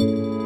Música